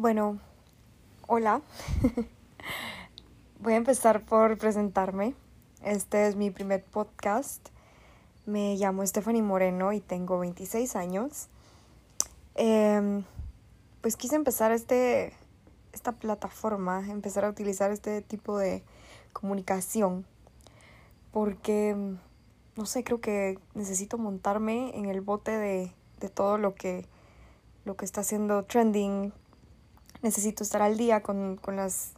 Bueno, hola. Voy a empezar por presentarme. Este es mi primer podcast. Me llamo Stephanie Moreno y tengo 26 años. Em, pues quise empezar este, esta plataforma, empezar a utilizar este tipo de comunicación porque, no sé, creo que necesito montarme en el bote de, de todo lo que, lo que está haciendo trending. Necesito estar al día con, con las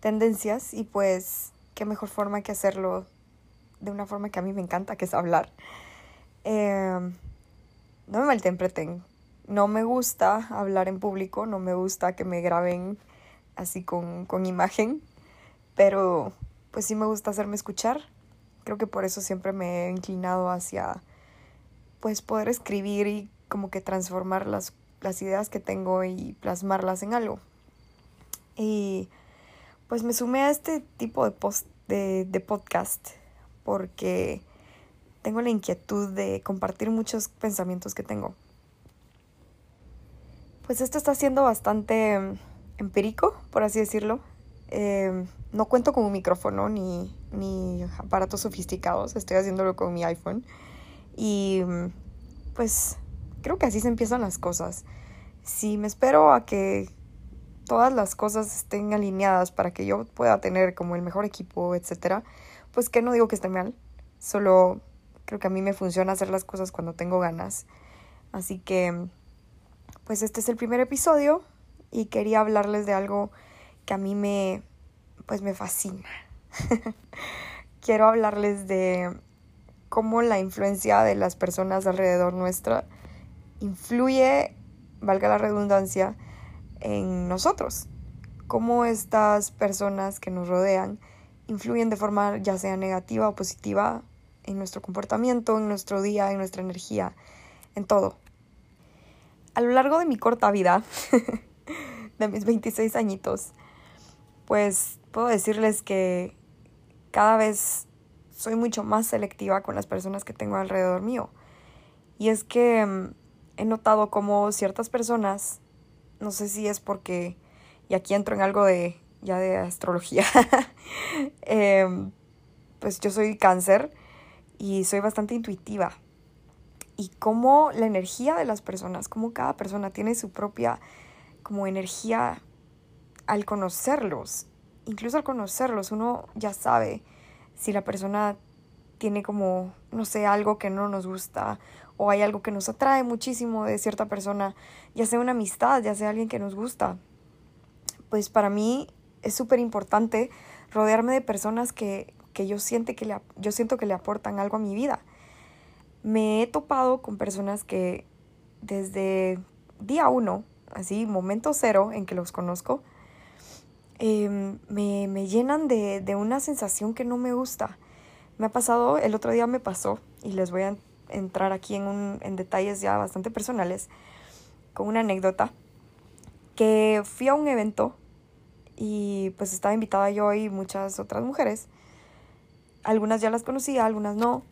tendencias y pues qué mejor forma que hacerlo de una forma que a mí me encanta, que es hablar. Em, no me malinterpreten, no me gusta hablar en público, no me gusta que me graben así con, con imagen, pero pues sí me gusta hacerme escuchar. Creo que por eso siempre me he inclinado hacia pues poder escribir y como que transformar las, las ideas que tengo y plasmarlas en algo. Y pues me sumé a este tipo de, post, de, de podcast porque tengo la inquietud de compartir muchos pensamientos que tengo. Pues esto está siendo bastante empírico, por así decirlo. Eh, no cuento con un micrófono ni, ni aparatos sofisticados, estoy haciéndolo con mi iPhone. Y pues creo que así se empiezan las cosas. Si me espero a que todas las cosas estén alineadas para que yo pueda tener como el mejor equipo, etcétera, pues que no digo que esté mal, solo creo que a mí me funciona hacer las cosas cuando tengo ganas. Así que pues este es el primer episodio y quería hablarles de algo que a mí me pues me fascina. Quiero hablarles de cómo la influencia de las personas alrededor nuestra influye, valga la redundancia, en nosotros. Cómo estas personas que nos rodean influyen de forma ya sea negativa o positiva en nuestro comportamiento, en nuestro día, en nuestra energía, en todo. A lo largo de mi corta vida, de mis 26 añitos, pues puedo decirles que cada vez soy mucho más selectiva con las personas que tengo alrededor mío. Y es que mm, he notado como ciertas personas no sé si es porque, y aquí entro en algo de ya de astrología, em, pues yo soy cáncer y soy bastante intuitiva. Y cómo la energía de las personas, cómo cada persona tiene su propia como energía al conocerlos. Incluso al conocerlos uno ya sabe si la persona tiene como, no sé, algo que no nos gusta o hay algo que nos atrae muchísimo de cierta persona, ya sea una amistad, ya sea alguien que nos gusta. Pues para mí es súper importante rodearme de personas que, que yo, siente que le, yo siento que le aportan algo a mi vida. Me he topado con personas que desde día uno, así, momento cero en que los conozco, em, me, me, llenan de, de una sensación que no me gusta. Me ha pasado, el otro día me pasó, y les voy a entrar aquí en, un, en detalles ya bastante personales, con una anécdota, que fui a un evento y pues estaba invitada yo y muchas otras mujeres. Algunas ya las conocía, algunas no.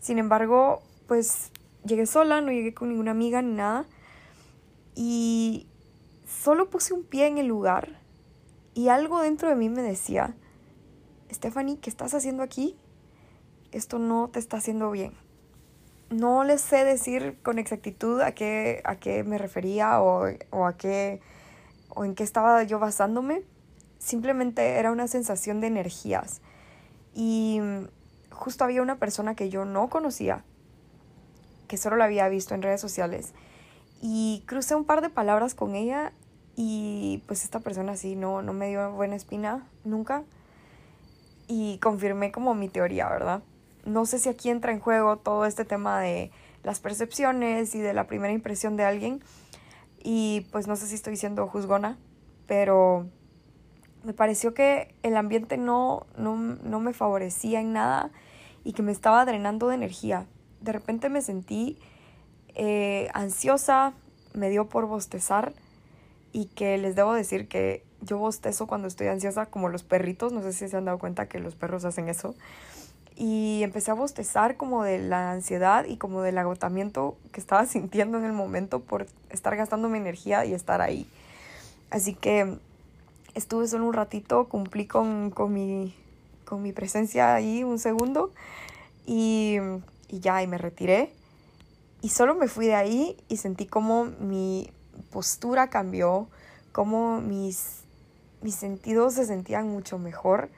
Sin embargo, pues llegué sola, no llegué con ninguna amiga ni nada. Y solo puse un pie en el lugar y algo dentro de mí me decía, Stephanie, ¿qué estás haciendo aquí? Esto no te está haciendo bien no les sé decir con exactitud a qué, a qué me refería o, o, a qué o en qué estaba yo basándome. Simplemente era una sensación de energías. Y justo había una persona que yo no conocía, que solo la había visto en redes sociales. Y crucé un par de palabras con ella y pues esta persona sí no, no me dio buena espina nunca. Y confirmé como mi teoría, ¿verdad? No sé si aquí entra en juego todo este tema de las percepciones y de la primera impresión de alguien. Y pues no sé si estoy siendo juzgona, pero me pareció que el ambiente no, no, no me favorecía en nada y que me estaba drenando de energía. De repente me sentí eh, ansiosa, me dio por bostezar y que les debo decir que yo bostezo cuando estoy ansiosa como los perritos, no sé si se han dado cuenta que los perros hacen eso y empecé a bostezar como de la ansiedad y como del agotamiento que estaba sintiendo en el momento por estar gastando mi energía y estar ahí. Así que estuve solo un ratito, cumplí con, con, mi, con mi presencia ahí un segundo y, y ya, y me retiré. Y solo me fui de ahí y sentí como mi postura cambió, como mis, mis sentidos se sentían mucho mejor,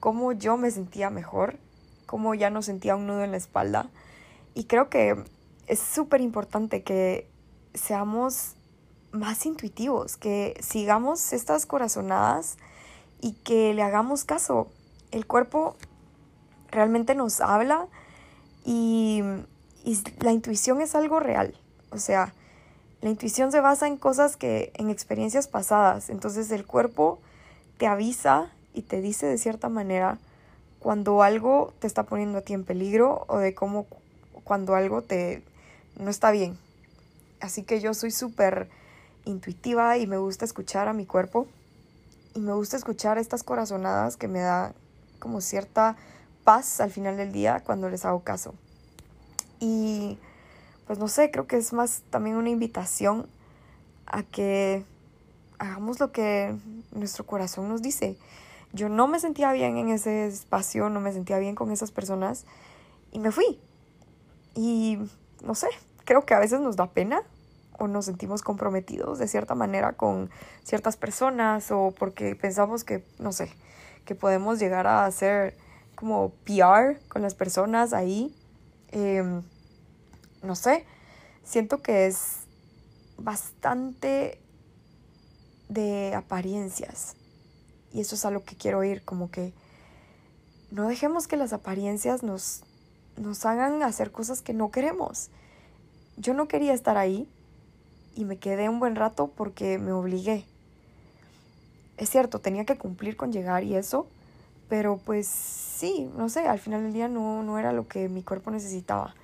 como yo me sentía mejor, como ya no sentía un nudo en la espalda. Y creo que es súper importante que seamos más intuitivos, que sigamos estas corazonadas y que le hagamos caso. El cuerpo realmente nos habla y, la intuición es algo real. O sea, la intuición se basa en cosas que, en experiencias pasadas. Entonces el cuerpo te avisa y te dice de cierta manera cuando algo te está poniendo a ti en peligro o de cómo cuando algo te no está bien. Así que yo soy súper intuitiva y me gusta escuchar a mi cuerpo y me gusta escuchar estas corazonadas que me da como cierta paz al final del día cuando les hago caso. Y pues no sé, creo que es más también una invitación a que hagamos lo que nuestro corazón nos dice. Yo no me sentía bien en ese espacio, no me sentía bien con esas personas y me fui. Y no sé, creo que a veces nos da pena o nos sentimos comprometidos de cierta manera con ciertas personas o porque pensamos que, no sé, que podemos llegar a hacer como PR con las personas ahí. Em, no sé, siento que es bastante de apariencias. Y eso es a lo que quiero ir, como que no dejemos que las apariencias nos, nos hagan hacer cosas que no queremos. Yo no quería estar ahí y me quedé un buen rato porque me obligué. Es cierto, tenía que cumplir con llegar y eso, pero pues sí, no sé, al final del día no, no era lo que mi cuerpo necesitaba.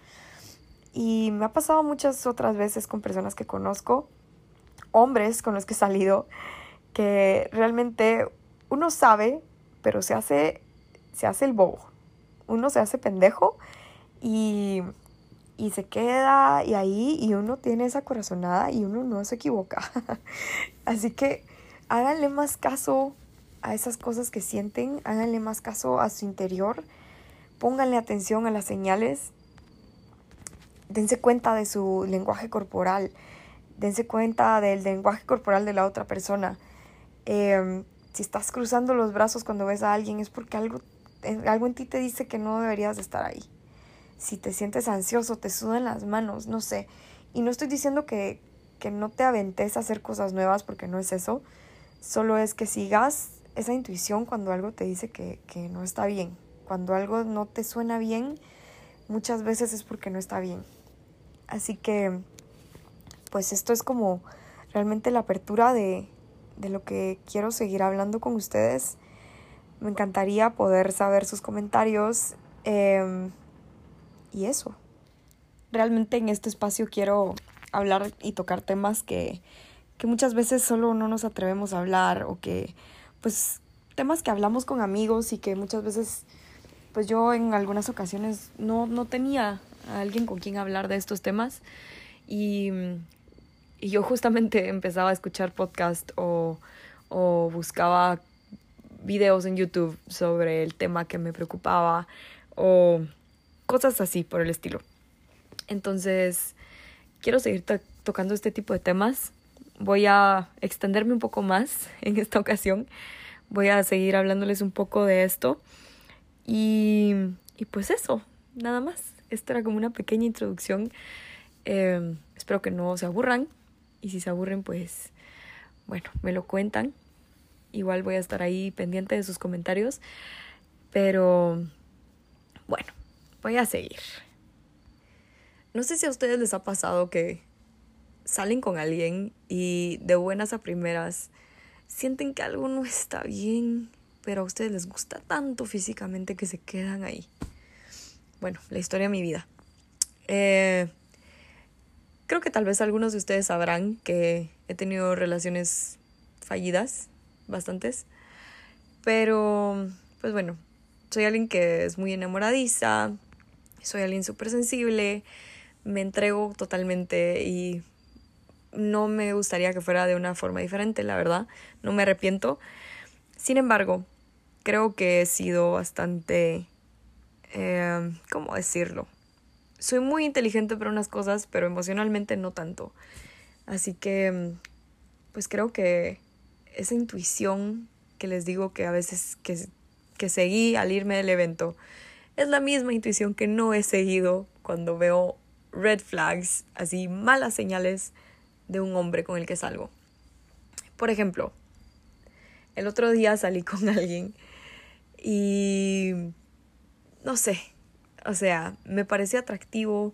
Y me ha pasado muchas otras veces con personas que conozco, hombres con los que he salido, que realmente uno sabe, pero se hace, se hace el bobo. Uno se hace pendejo y, y se queda y ahí y uno tiene esa corazonada y uno no se equivoca. Así que háganle más caso a esas cosas que sienten, háganle más caso a su interior, pónganle atención a las señales, dense cuenta de su lenguaje corporal, dense cuenta del lenguaje corporal de la otra persona. Em, si estás cruzando los brazos cuando ves a alguien es porque algo, algo en ti te dice que no deberías de estar ahí. Si te sientes ansioso, te sudan las manos, no sé. Y no estoy diciendo que, que no te aventes a hacer cosas nuevas porque no es eso. Solo es que sigas esa intuición cuando algo te dice que, no está bien. Cuando algo no te suena bien, muchas veces es porque no está bien. Así que, pues esto es como realmente la apertura de, lo que quiero seguir hablando con ustedes. Me encantaría poder saber sus comentarios em, y eso. Realmente en este espacio quiero hablar y tocar temas que, que muchas veces solo no nos atrevemos a hablar o que pues temas que hablamos con amigos y que muchas veces pues yo en algunas ocasiones no, no tenía a alguien con quien hablar de estos temas y, y yo justamente empezaba a escuchar podcast o, o buscaba videos en YouTube sobre el tema que me preocupaba o cosas así por el estilo. Entonces, quiero seguir tocando este tipo de temas voy a extenderme un poco más en esta ocasión. Voy a seguir hablándoles un poco de esto. Y, y pues eso, nada más. Esta era como una pequeña introducción. Em, espero que no se aburran. Y si se aburren, pues bueno, me lo cuentan. Igual voy a estar ahí pendiente de sus comentarios. Pero bueno, voy a seguir. No sé si a ustedes les ha pasado que salen con alguien y de buenas a primeras sienten que algo no está bien, pero a ustedes les gusta tanto físicamente que se quedan ahí. Bueno, la historia de mi vida. Eh, creo que tal vez algunos de ustedes sabrán que he tenido relaciones fallidas, bastantes, pero pues bueno, soy alguien que es muy enamoradiza, soy alguien súper sensible, me entrego totalmente y no me gustaría que fuera de una forma diferente, la verdad. No me arrepiento. Sin embargo, creo que he sido bastante... Eh, ¿Cómo decirlo? Soy muy inteligente para unas cosas, pero emocionalmente no tanto. Así que, pues creo que esa intuición que les digo que a veces que, que seguí al irme del evento, es la misma intuición que no he seguido cuando veo red flags, así malas señales de un hombre con el que salgo. Por ejemplo, el otro día salí con alguien y no sé, o sea, me parecía atractivo,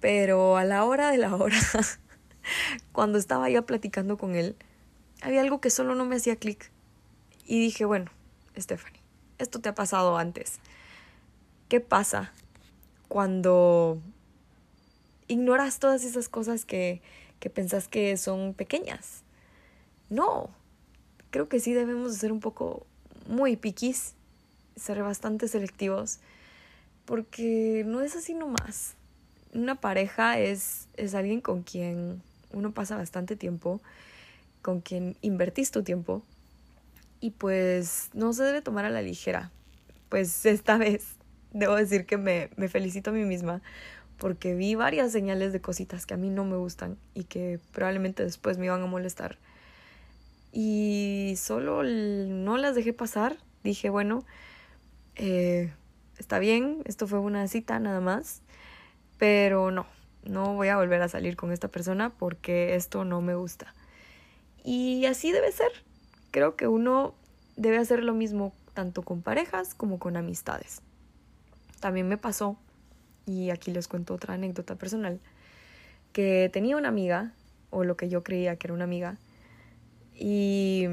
pero a la hora de la hora, cuando estaba ya platicando con él, había algo que solo no me hacía clic. Y dije, bueno, Stephanie, esto te ha pasado antes. ¿Qué pasa cuando ignoras todas esas cosas que, que pensás que son pequeñas? No, creo que sí debemos ser un poco muy piquis, ser bastante selectivos, porque no es así nomás. Una pareja es, es alguien con quien uno pasa bastante tiempo, con quien invertís tu tiempo, y pues no se debe tomar a la ligera. Pues esta vez debo decir que me, me felicito a mí misma porque vi varias señales de cositas que a mí no me gustan y que probablemente después me iban a molestar. Y solo no las dejé pasar. Dije, bueno, eh, está bien, esto fue una cita nada más, pero no, no voy a volver a salir con esta persona porque esto no me gusta. Y así debe ser. Creo que uno debe hacer lo mismo tanto con parejas como con amistades. También me pasó, y aquí les cuento otra anécdota personal, que tenía una amiga, o lo que yo creía que era una amiga, y,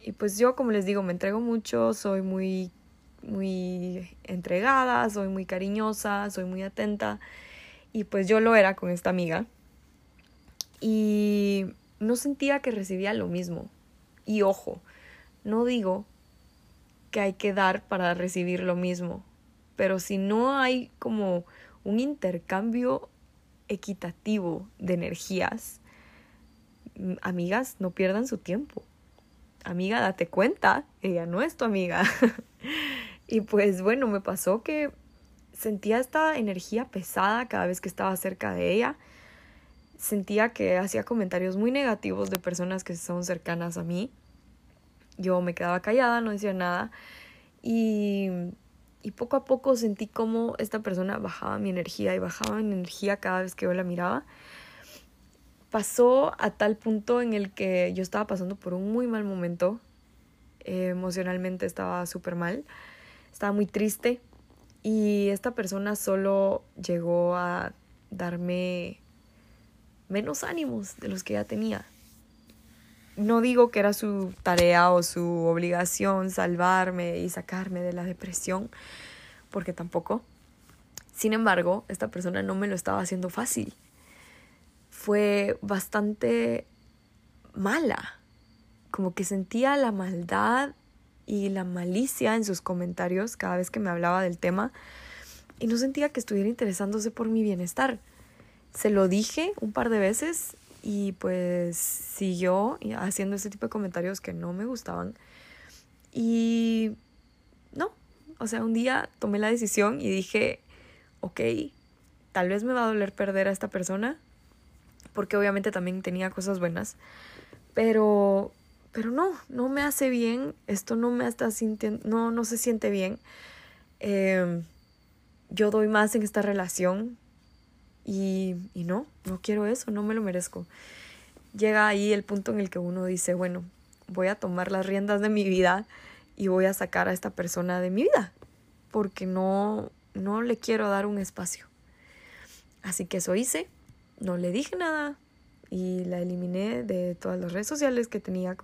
y pues yo, como les digo, me entrego mucho, soy muy, muy entregada, soy muy cariñosa, soy muy atenta, y pues yo lo era con esta amiga. Y no sentía que recibía lo mismo. Y ojo, no digo que hay que dar para recibir lo mismo, pero si no hay como un intercambio equitativo de energías, amigas, no pierdan su tiempo. Amiga, date cuenta, ella no es tu amiga. y pues bueno, me pasó que sentía esta energía pesada cada vez que estaba cerca de ella. Sentía que hacía comentarios muy negativos de personas que son cercanas a mí. Yo me quedaba callada, no decía nada. Y, y poco a poco sentí como esta persona bajaba mi energía y bajaba mi energía cada vez que yo la miraba. Pasó a tal punto en el que yo estaba pasando por un muy mal momento. emocionalmente estaba súper mal. Estaba muy triste y esta persona solo llegó a darme menos ánimos de los que ya tenía. No digo que era su tarea o su obligación salvarme y sacarme de la depresión, porque tampoco. Sin embargo, esta persona no me lo estaba haciendo fácil. Fue bastante mala. Como que sentía la maldad y la malicia en sus comentarios cada vez que me hablaba del tema y no sentía que estuviera interesándose por mi bienestar. Se lo dije un par de veces y pues siguió haciendo ese tipo de comentarios que no me gustaban. Y no, o sea, un día tomé la decisión y dije, ok, tal vez me va a doler perder a esta persona, porque obviamente también tenía cosas buenas, pero pero no, no me hace bien, esto no me está sintiendo, no, no se siente bien. Em, yo doy más en esta relación y, y no, no quiero eso, no me lo merezco. Llega ahí el punto en el que uno dice, bueno, voy a tomar las riendas de mi vida y voy a sacar a esta persona de mi vida, porque no, no le quiero dar un espacio. Así que eso hice, no le dije nada, y la eliminé de todas las redes sociales que tenía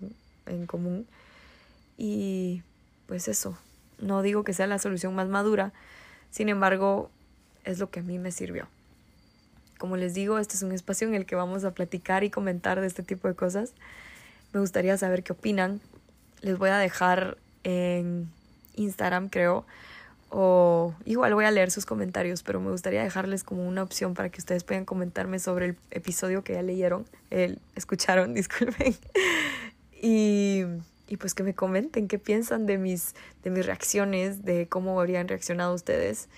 en común. Y pues eso, no digo que sea la solución más madura, sin embargo, es lo que a mí me sirvió. Como les digo, este es un espacio en el que vamos a platicar y comentar de este tipo de cosas. Me gustaría saber qué opinan. Les voy a dejar en Instagram, creo, O igual voy a leer sus comentarios, pero me gustaría dejarles como una opción para que ustedes puedan comentarme sobre el episodio que ya leyeron, el, escucharon, disculpen. y, y pues que me comenten qué piensan de mis, de mis reacciones, de cómo habrían reaccionado ustedes.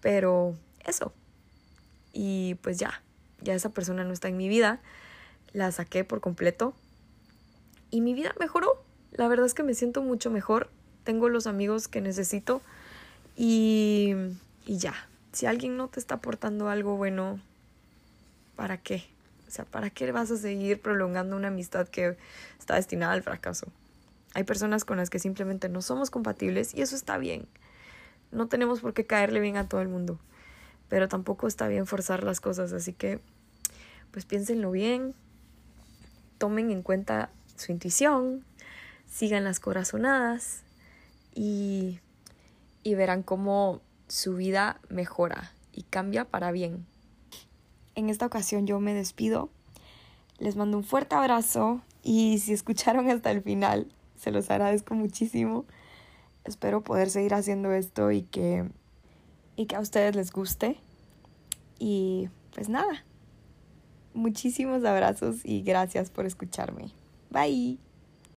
Pero eso. Y pues ya, ya esa persona no está en mi vida. La saqué por completo. Y mi vida mejoró. La verdad es que me siento mucho mejor. Tengo los amigos que necesito. Y, y ya. Si alguien no te está aportando algo bueno, ¿para qué? O sea, ¿para qué vas a seguir prolongando una amistad que está destinada al fracaso? Hay personas con las que simplemente no somos compatibles y eso está bien. No tenemos por qué caerle bien a todo el mundo, pero tampoco está bien forzar las cosas, así que pues piénsenlo bien, tomen en cuenta su intuición, sigan las corazonadas y, y verán cómo su vida mejora y cambia para bien. En esta ocasión yo me despido, les mando un fuerte abrazo y si escucharon hasta el final, se los agradezco muchísimo. Espero poder seguir haciendo esto y que, y que a ustedes les guste. Y pues nada, muchísimos abrazos y gracias por escucharme. Bye.